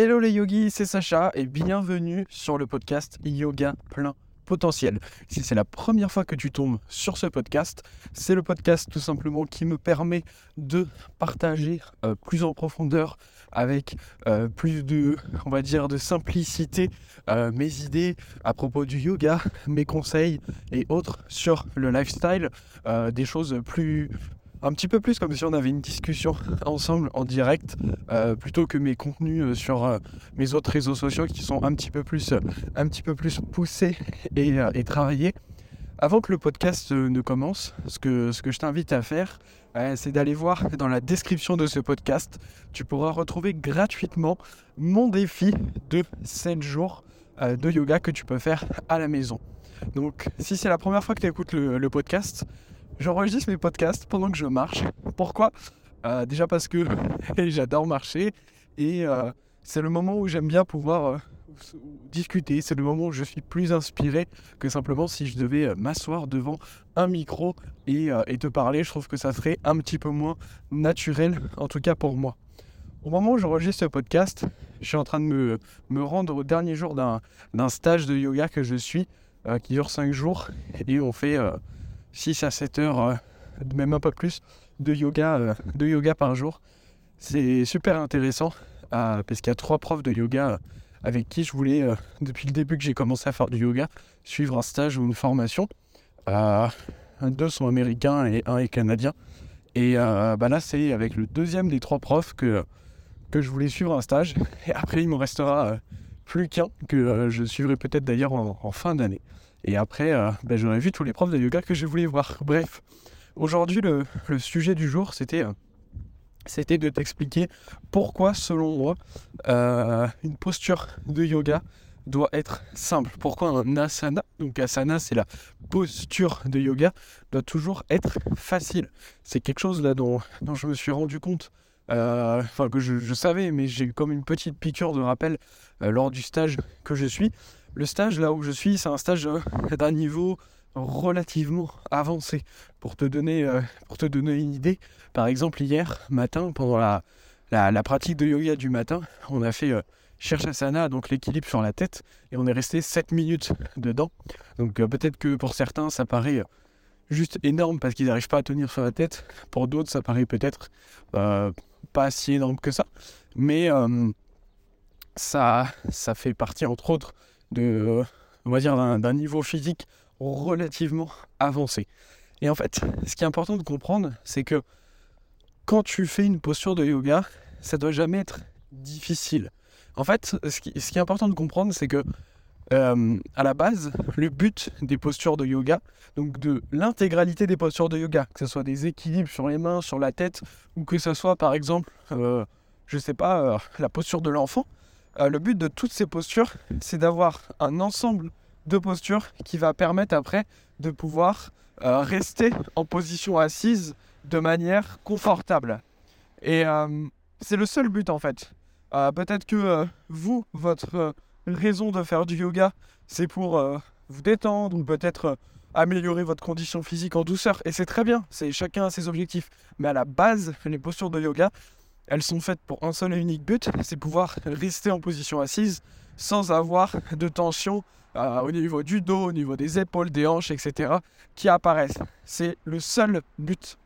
Hello les yogis, c'est Sacha et bienvenue sur le podcast Yoga plein potentiel. Si c'est la première fois que tu tombes sur ce podcast, c'est le podcast tout simplement qui me permet de partager euh, plus en profondeur avec euh, plus de, on va dire, de simplicité euh, mes idées à propos du yoga, mes conseils et autres sur le lifestyle, des choses plus un petit peu plus comme si on avait une discussion ensemble en direct, euh, plutôt que mes contenus euh, sur euh, mes autres réseaux sociaux qui sont un petit peu plus, un petit peu plus poussés et, travaillés. Avant que le podcast ne commence, ce que, ce que je t'invite à faire, c'est d'aller voir dans la description de ce podcast. Tu pourras retrouver gratuitement mon défi de 7 jours de yoga que tu peux faire à la maison. Donc, si c'est la première fois que tu écoutes le podcast, j'enregistre mes podcasts pendant que je marche. Pourquoi? Euh, Déjà parce que j'adore marcher et euh, c'est le moment où j'aime bien pouvoir euh, discuter. C'est le moment où je suis plus inspiré que simplement si je devais m'asseoir devant un micro et, te parler. Je trouve que ça serait un petit peu moins naturel, en tout cas pour moi. Au moment où j'enregistre ce podcast, je suis en train de me, me rendre au dernier jour d'un stage de yoga que je suis, qui dure 5 jours, et on fait 6 à 7 heures, euh, même un peu plus, de yoga, euh, de yoga par jour. C'est super intéressant euh, parce qu'il y a trois profs de yoga avec qui je voulais, depuis le début que j'ai commencé à faire du yoga, suivre un stage ou une formation. deux sont américains et un est canadien. Et bah là, c'est avec le deuxième des trois profs que, que je voulais suivre un stage. Et après, il me restera plus qu'un que je suivrai peut-être d'ailleurs en fin d'année. Et après, euh, ben, j'aurais vu tous les profs de yoga que je voulais voir. Bref, aujourd'hui, le, sujet du jour, c'était euh, c'était de t'expliquer pourquoi, selon moi, euh, une posture de yoga doit être simple. Pourquoi un asana, donc asana c'est la posture de yoga, doit toujours être facile. C'est quelque chose là dont, dont, je me suis rendu compte, enfin que je, savais, mais j'ai comme une petite piqûre de rappel lors du stage que je suis. Le stage là où je suis, c'est un stage euh, d'un niveau relativement avancé. Pour te, donner, euh, pour te donner une idée, par exemple hier matin, pendant la, la, pratique de yoga du matin, on a fait euh, Shirshasana, donc l'équilibre sur la tête, et on est resté 7 minutes dedans. Donc peut-être que pour certains ça paraît juste énorme parce qu'ils n'arrivent pas à tenir sur la tête. Pour d'autres ça paraît peut-être pas si énorme que ça. Mais ça, ça fait partie entre autres de, on va dire, d'un niveau physique relativement avancé. Et en fait, ce qui est important de comprendre, c'est que quand tu fais une posture de yoga, ça doit jamais être difficile. En fait, ce qui, est important de comprendre, c'est que euh, à la base, le but des postures de yoga, donc de l'intégralité des postures de yoga, que ce soit des équilibres sur les mains, sur la tête, ou que ce soit par exemple, euh, je sais pas, euh, la posture de l'enfant, euh, le but de toutes ces postures, c'est d'avoir un ensemble de postures qui va permettre après de pouvoir euh, rester en position assise de manière confortable. Et euh, c'est le seul but en fait. Peut-être que vous, votre raison de faire du yoga, c'est pour vous détendre ou peut-être améliorer votre condition physique en douceur. Et c'est très bien, c'est chacun a ses objectifs. Mais à la base, les postures de yoga, elles sont faites pour un seul et unique but, c'est pouvoir rester en position assise sans avoir de tension euh, au niveau du dos, au niveau des épaules, des hanches, etc. qui apparaissent. C'est le seul but.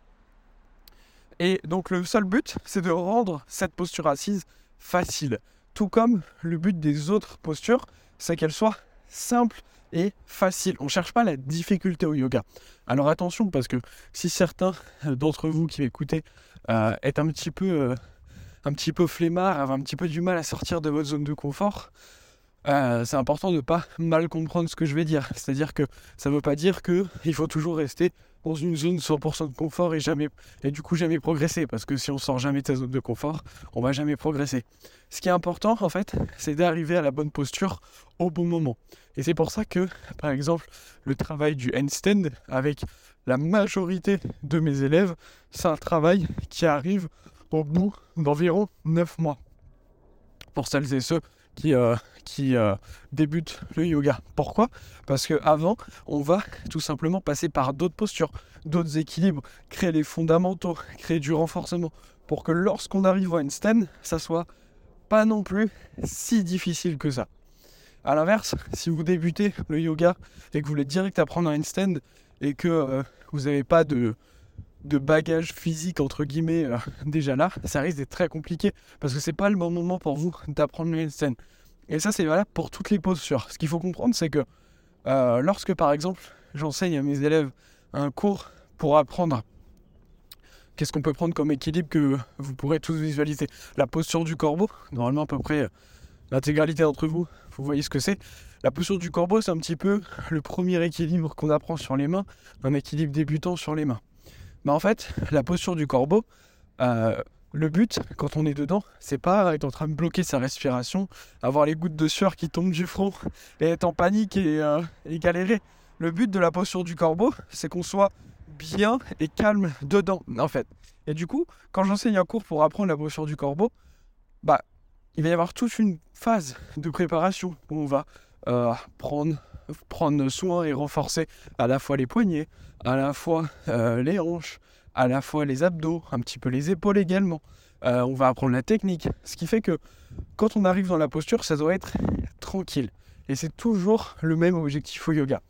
Et donc le seul but, c'est de rendre cette posture assise facile. Tout comme le but des autres postures, c'est qu'elles soient simples et faciles. On cherche pas la difficulté au yoga. Alors attention, parce que si certains d'entre vous qui m'écoutez euh, est un petit peu euh, un petit peu flemmard, avoir un petit peu du mal à sortir de votre zone de confort, euh, c'est important de pas mal comprendre ce que je vais dire. C'est-à-dire que ça ne veut pas dire qu'il faut toujours rester dans une zone 100% de confort et, jamais, et du coup jamais progresser. Parce que si on sort jamais de sa zone de confort, on va jamais progresser. Ce qui est important, en fait, c'est d'arriver à la bonne posture au bon moment. Et c'est pour ça que, par exemple, le travail du handstand avec la majorité de mes élèves, c'est un travail qui arrive au bout d'environ 9 mois. Pour celles et ceux qui, euh, euh, le yoga. Pourquoi? Parce qu'avant, on va tout simplement passer par d'autres postures, d'autres équilibres, créer les fondamentaux, créer du renforcement, pour que lorsqu'on arrive au handstand, ça soit pas non plus si difficile que ça. A l'inverse, si vous débutez le yoga et que vous voulez direct apprendre un handstand et que euh, vous n'avez pas de, de bagage physique entre guillemets euh, déjà là, ça risque d'être très compliqué parce que c'est pas le bon moment pour vous d'apprendre le handstand. Et ça c'est valable pour toutes les postures. Ce qu'il faut comprendre c'est que euh, lorsque par exemple j'enseigne à mes élèves un cours pour apprendre qu'est-ce qu'on peut prendre comme équilibre que vous pourrez tous visualiser. La posture du corbeau, normalement à peu près l'intégralité d'entre vous, vous voyez ce que c'est. La posture du corbeau, c'est un petit peu le premier équilibre qu'on apprend sur les mains, un équilibre débutant sur les mains. Mais en fait, la posture du corbeau, euh, le but, quand on est dedans, c'est pas être en train de bloquer sa respiration, avoir les gouttes de sueur qui tombent du front et être en panique et, euh, et galérer. Le but de la posture du corbeau, c'est qu'on soit bien et calme dedans, en fait. Et du coup, quand j'enseigne un cours pour apprendre la posture du corbeau, bah, il va y avoir toute une phase de préparation où on va euh, prendre, prendre soin et renforcer à la fois les poignets, à la fois euh, les hanches, à la fois les abdos, un petit peu les épaules également. Euh, on va apprendre la technique, ce qui fait que quand on arrive dans la posture, ça doit être tranquille. Et c'est toujours le même objectif au yoga.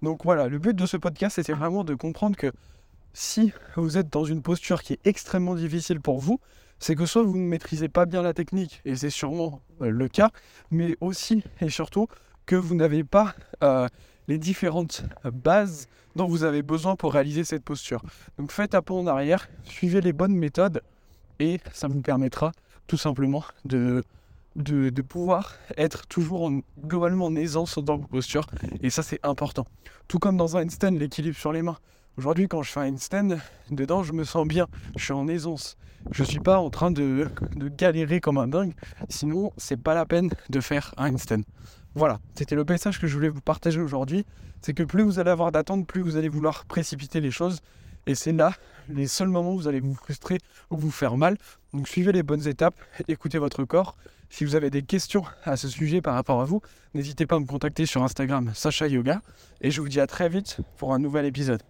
Donc voilà, le but de ce podcast, c'était vraiment de comprendre que si vous êtes dans une posture qui est extrêmement difficile pour vous, c'est que soit vous ne maîtrisez pas bien la technique, et c'est sûrement euh, le cas, mais aussi et surtout que vous n'avez pas euh, les différentes bases dont vous avez besoin pour réaliser cette posture. Donc faites un pas en arrière, suivez les bonnes méthodes, et ça vous permettra tout simplement de, pouvoir être toujours globalement en aisance dans vos postures, et ça c'est important. Tout comme dans un handstand, l'équilibre sur les mains. Aujourd'hui, quand je fais un handstand, dedans, je me sens bien. Je suis en aisance. Je suis pas en train de, galérer comme un dingue. Sinon, c'est pas la peine de faire un handstand. Voilà, c'était le message que je voulais vous partager aujourd'hui. C'est que plus vous allez avoir d'attente, plus vous allez vouloir précipiter les choses. Et c'est là les seuls moments où vous allez vous frustrer ou vous faire mal. Donc suivez les bonnes étapes, écoutez votre corps. Si vous avez des questions à ce sujet par rapport à vous, n'hésitez pas à me contacter sur Instagram Sacha Yoga. Et je vous dis à très vite pour un nouvel épisode.